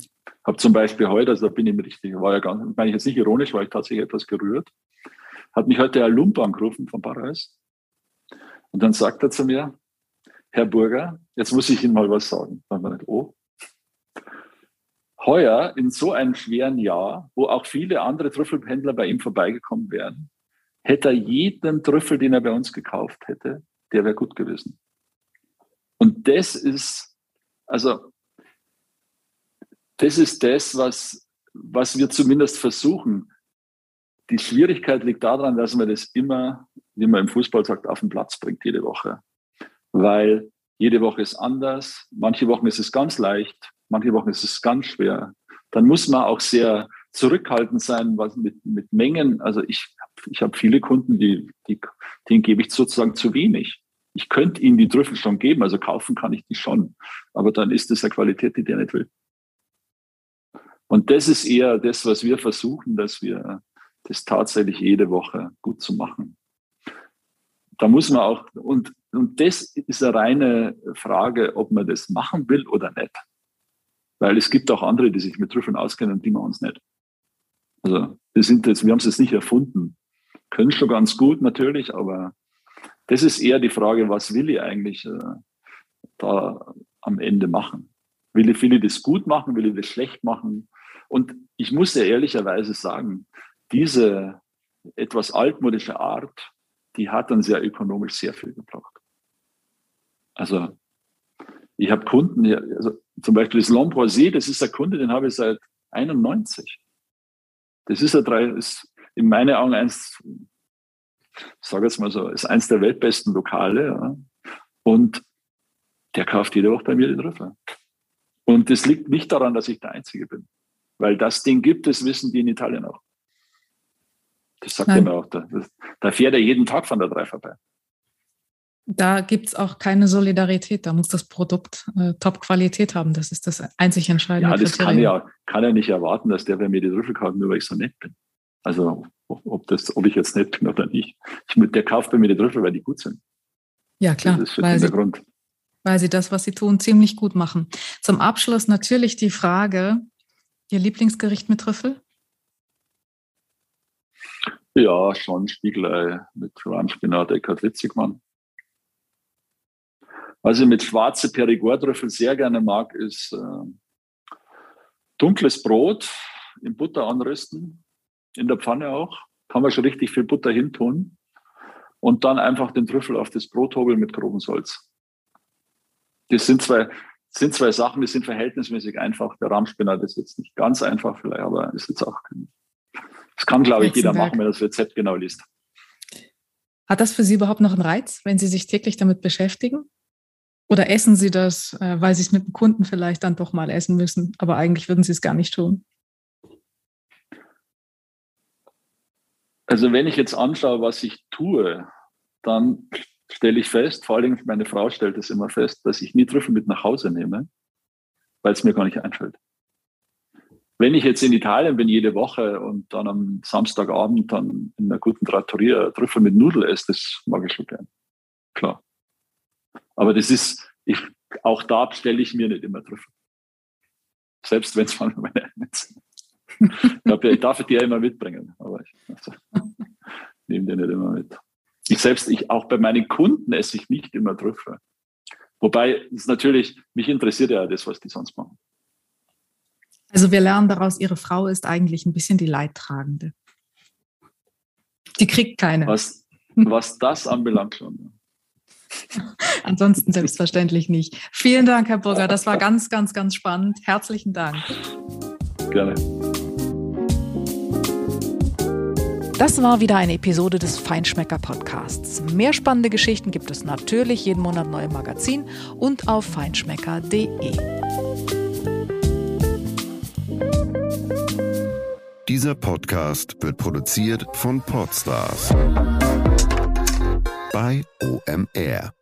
Habe zum Beispiel heute, also da bin ich mir richtig, war ja ganz, meine ich jetzt nicht ironisch, weil ich tatsächlich etwas gerührt hat mich heute Herr Lump angerufen von Paris. Und dann sagt er zu mir, Herr Burger, jetzt muss ich Ihnen mal was sagen. Dann war ich, oh. Heuer, in so einem schweren Jahr, wo auch viele andere Trüffelhändler bei ihm vorbeigekommen wären, hätte er jeden Trüffel, den er bei uns gekauft hätte, der wäre gut gewesen. Und das ist Also das ist das, was, was wir zumindest versuchen. Die Schwierigkeit liegt daran, dass man das immer, wie man im Fußball sagt, auf den Platz bringt jede Woche. Weil jede Woche ist anders. Manche Wochen ist es ganz leicht, manche Wochen ist es ganz schwer. Dann muss man auch sehr zurückhaltend sein was mit, mit Mengen. Also ich, ich habe viele Kunden, die, die, denen gebe ich sozusagen zu wenig. Ich könnte ihnen die Trüffel schon geben, also kaufen kann ich die schon. Aber dann ist es eine Qualität, die der nicht will. Und das ist eher das, was wir versuchen, dass wir das tatsächlich jede Woche gut zu machen. Da muss man auch, und, und das ist eine reine Frage, ob man das machen will oder nicht. Weil es gibt auch andere, die sich mit Trüffeln auskennen und die machen es nicht. Also wir sind jetzt, wir haben es jetzt nicht erfunden. Können schon ganz gut natürlich, aber das ist eher die Frage, was will ich eigentlich äh, da am Ende machen? Will ich, will ich das gut machen? Will ich das schlecht machen? Und ich muss ja ehrlicherweise sagen, diese etwas altmodische Art, die hat dann sehr ökonomisch sehr viel gebracht. Also ich habe Kunden, also zum Beispiel das Lampoisier, das ist ein Kunde, den habe ich seit 91. Das ist, drei, ist in meinen Augen eins, ich sage jetzt mal so, ist eins der weltbesten Lokale. Ja. Und der kauft jede Woche bei mir den Rüffel. Und das liegt nicht daran, dass ich der Einzige bin. Weil das Ding gibt es, wissen die in Italien auch. Das sagt er mir auch. Da, da fährt er jeden Tag von der drei vorbei. Da gibt es auch keine Solidarität. Da muss das Produkt äh, Top-Qualität haben. Das ist das einzig Entscheidende. Ja, das kann ja, kann ja nicht erwarten, dass der bei mir die Trüffel kauft, nur weil ich so nett bin. Also ob, das, ob ich jetzt nett bin oder nicht. Ich, der kauft bei mir die Trüffel, weil die gut sind. Ja, klar. Das ist für weil, sie, Grund. weil sie das, was sie tun, ziemlich gut machen. Zum Abschluss natürlich die Frage, Ihr Lieblingsgericht mit Trüffel? Ja, schon Spiegelei mit Rahmspinat, Eckart Witzigmann. Was ich mit schwarze Perigord-Trüffel sehr gerne mag, ist äh, dunkles Brot in Butter anrösten, in der Pfanne auch. Kann man schon richtig viel Butter hintun. Und dann einfach den Trüffel auf das Brot hobeln mit grobem Salz. Das sind zwei, sind zwei Sachen, die sind verhältnismäßig einfach. Der Rahmspinat ist jetzt nicht ganz einfach vielleicht, aber ist jetzt auch, das kann, glaube ich, jeder machen, wenn er das Rezept genau liest. Hat das für Sie überhaupt noch einen Reiz, wenn Sie sich täglich damit beschäftigen? Oder essen Sie das, äh, weil Sie es mit dem Kunden vielleicht dann doch mal essen müssen, aber eigentlich würden Sie es gar nicht tun? Also wenn ich jetzt anschaue, was ich tue, dann stelle ich fest, vor allem meine Frau stellt es immer fest, dass ich nie Trüffel mit nach Hause nehme, weil es mir gar nicht einfällt. Wenn ich jetzt in Italien bin jede Woche und dann am Samstagabend dann in einer guten Trattoria Trüffel mit Nudel esse, das mag ich schon gern. Klar. Aber das ist, ich, auch da bestelle ich mir nicht immer Trüffel. Selbst wenn es mal meine eigenen sind. Ich, darf die ja immer mitbringen, aber ich also, nehme die nicht immer mit. Ich selbst, ich auch bei meinen Kunden esse ich nicht immer Trüffel. Wobei es natürlich, mich interessiert ja das, was die sonst machen. Also wir lernen daraus, Ihre Frau ist eigentlich ein bisschen die Leidtragende. Die kriegt keine. Was, was das anbelangt schon. Ansonsten selbstverständlich nicht. Vielen Dank, Herr Burger. Das war ganz, ganz, ganz spannend. Herzlichen Dank. Gerne. Das war wieder eine Episode des Feinschmecker Podcasts. Mehr spannende Geschichten gibt es natürlich jeden Monat neu im Magazin und auf feinschmecker.de. Dieser Podcast wird produziert von Podstars bei OMR.